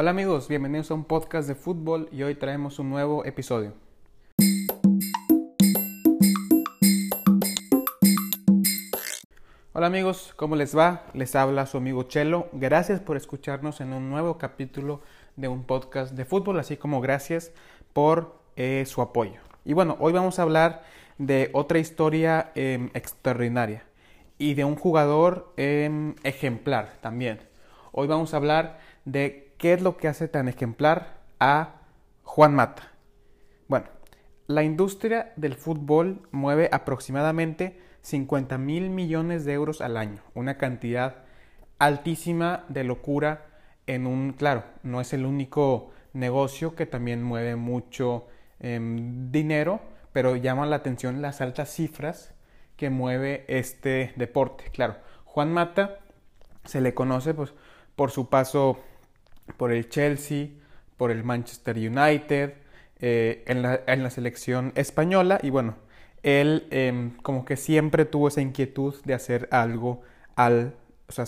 Hola amigos, bienvenidos a un podcast de fútbol y hoy traemos un nuevo episodio. Hola amigos, ¿cómo les va? Les habla su amigo Chelo. Gracias por escucharnos en un nuevo capítulo de un podcast de fútbol, así como gracias por eh, su apoyo. Y bueno, hoy vamos a hablar de otra historia em, extraordinaria y de un jugador em, ejemplar también. Hoy vamos a hablar de qué es lo que hace tan ejemplar a Juan Mata. Bueno, la industria del fútbol mueve aproximadamente 50 mil millones de euros al año, una cantidad altísima de locura en un, claro, no es el único negocio que también mueve mucho em, dinero, pero llaman la atención las altas cifras que mueve este deporte. Claro, Juan Mata se le conoce pues, por su paso por el Chelsea, por el Manchester United, eh, en, la, selección española y bueno, él em, como que siempre tuvo esa inquietud de hacer algo, al, o sea,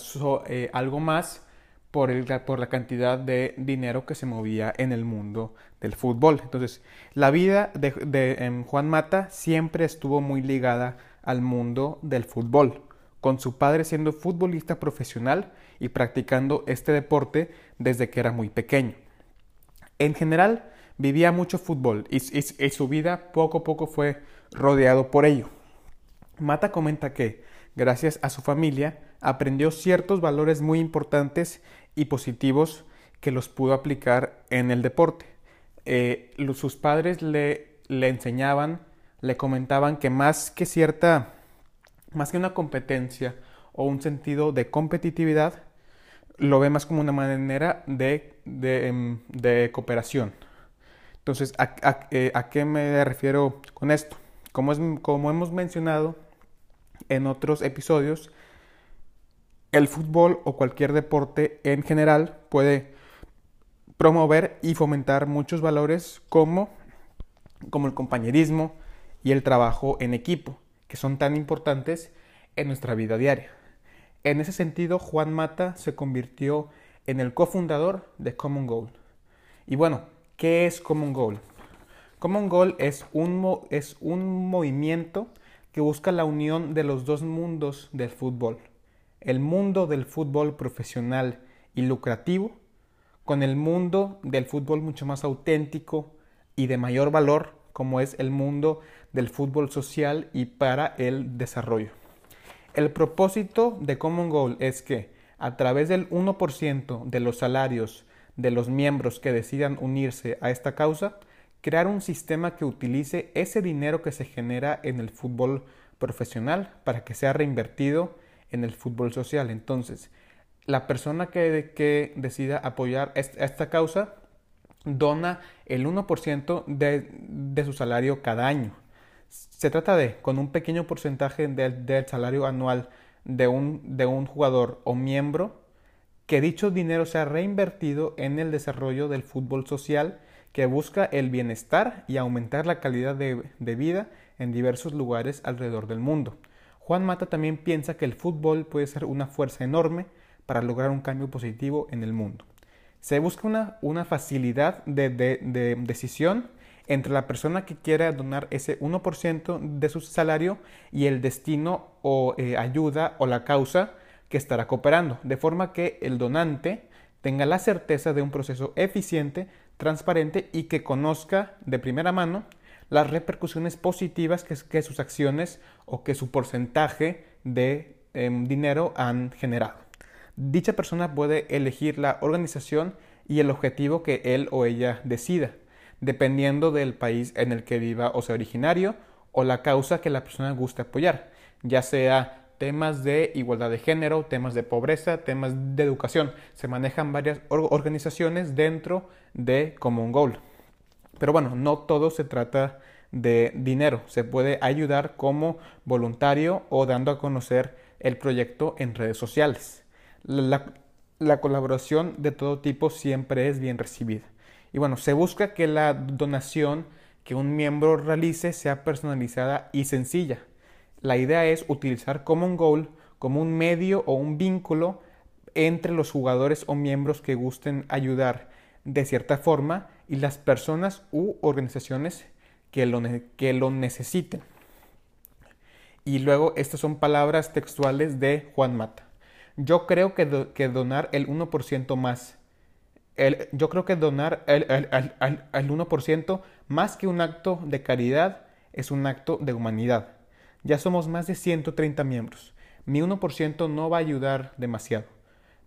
eh, algo más por, el, por la cantidad de dinero que se movía en el mundo del fútbol. Entonces, la vida de, em, Juan Mata siempre estuvo muy ligada al mundo del fútbol, con su padre siendo futbolista profesional y practicando este deporte desde que era muy pequeño. En general, vivía mucho fútbol y, su vida poco a poco fue rodeado por ello. Mata comenta que, gracias a su familia, aprendió ciertos valores muy importantes y positivos que los pudo aplicar en el deporte. Eh, sus padres le, le enseñaban, le comentaban que más que cierta, más que una competencia o un sentido de competitividad, lo ve más como una manera de, de, em, cooperación. Entonces, eh, ¿a, qué me refiero con esto? Como, es, como hemos mencionado en otros episodios, el fútbol o cualquier deporte en general puede promover y fomentar muchos valores como, como el compañerismo y el trabajo en equipo, que son tan importantes en nuestra vida diaria. En ese sentido, Juan Mata se convirtió en el cofundador de Common Goal. Y bueno, ¿qué es Common Goal? Common Goal es un, es un movimiento que busca la unión de los dos mundos del fútbol. El mundo del fútbol profesional y lucrativo con el mundo del fútbol mucho más auténtico y de mayor valor como es el mundo del fútbol social y para el desarrollo. El propósito de Common Goal es que a través del 1% de los salarios de los miembros que decidan unirse a esta causa, crear un sistema que utilice ese dinero que se genera en el fútbol profesional para que sea reinvertido en el fútbol social. Entonces, la persona que, que decida apoyar esta causa dona el 1% de, su salario cada año. Se trata de, con un pequeño porcentaje del, salario anual de un, de un jugador o miembro, que dicho dinero sea reinvertido en el desarrollo del fútbol social que busca el bienestar y aumentar la calidad de, de, vida en diversos lugares alrededor del mundo. Juan Mata también piensa que el fútbol puede ser una fuerza enorme para lograr un cambio positivo en el mundo. Se busca una, facilidad de, de decisión entre la persona que quiera donar ese 1% de su salario y el destino o eh, ayuda o la causa que estará cooperando, de forma que el donante tenga la certeza de un proceso eficiente, transparente y que conozca de primera mano las repercusiones positivas que, sus acciones o que su porcentaje de em, dinero han generado. Dicha persona puede elegir la organización y el objetivo que él o ella decida dependiendo del país en el que viva o sea originario o la causa que la persona guste apoyar, ya sea temas de igualdad de género, temas de pobreza, temas de educación. Se manejan varias organizaciones dentro de Common Goal. Pero bueno, no todo se trata de dinero. Se puede ayudar como voluntario o dando a conocer el proyecto en redes sociales. La colaboración de todo tipo siempre es bien recibida. Y bueno, se busca que la donación que un miembro realice sea personalizada y sencilla. La idea es utilizar Common Goal como un medio o un vínculo entre los jugadores o miembros que gusten ayudar de cierta forma y las personas u organizaciones que lo, que lo necesiten. Y luego estas son palabras textuales de Juan Mata. Yo creo que, donar el 1% más, el, yo creo que donar el, el, el 1% más que un acto de caridad es un acto de humanidad. Ya somos más de 130 miembros. Mi 1% no va a ayudar demasiado,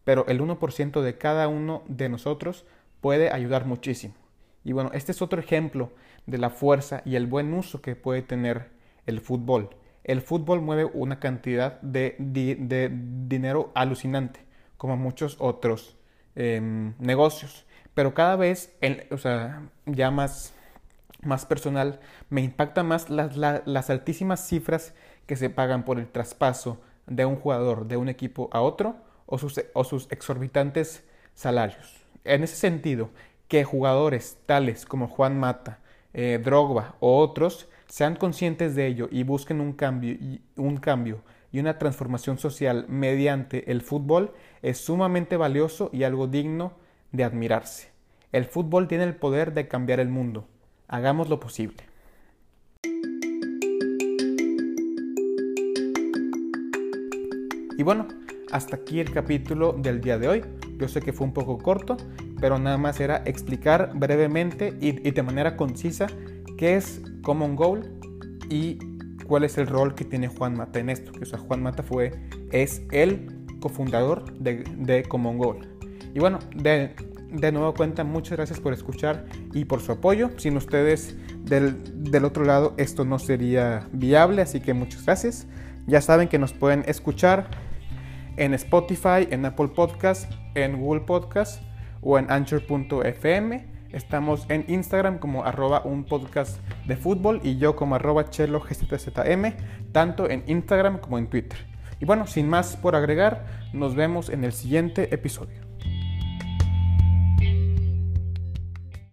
pero el 1% de cada uno de nosotros puede ayudar muchísimo. Y bueno, este es otro ejemplo de la fuerza y el buen uso que puede tener el fútbol. El fútbol mueve una cantidad de, dinero alucinante, como muchos otros em, negocios. Pero cada vez, o sea, ya más, más personal, me impacta más las, altísimas cifras que se pagan por el traspaso de un jugador de un equipo a otro o sus, o sus exorbitantes salarios. En ese sentido, que jugadores tales como Juan Mata, eh, Drogba o otros sean conscientes de ello y busquen un cambio, y, un cambio y una transformación social mediante el fútbol es sumamente valioso y algo digno de admirarse. El fútbol tiene el poder de cambiar el mundo. Hagamos lo posible. Y bueno, hasta aquí el capítulo del día de hoy. Yo sé que fue un poco corto, pero nada más era explicar brevemente y, de manera concisa qué es Common Goal y cuál es el rol que tiene Juan Mata en esto. Que, o sea, Juan Mata fue, es el cofundador de, Common Goal. Y bueno, de, de nuevo cuenta, muchas gracias por escuchar y por su apoyo. Sin ustedes del, del, otro lado esto no sería viable, así que muchas gracias. Ya saben que nos pueden escuchar en Spotify, en Apple Podcast, en Google Podcast o en anchor.fm. Estamos en Instagram como arroba un podcast de fútbol y yo como arroba chelo gzm, tanto en Instagram como en Twitter. Y bueno, sin más por agregar, nos vemos en el siguiente episodio.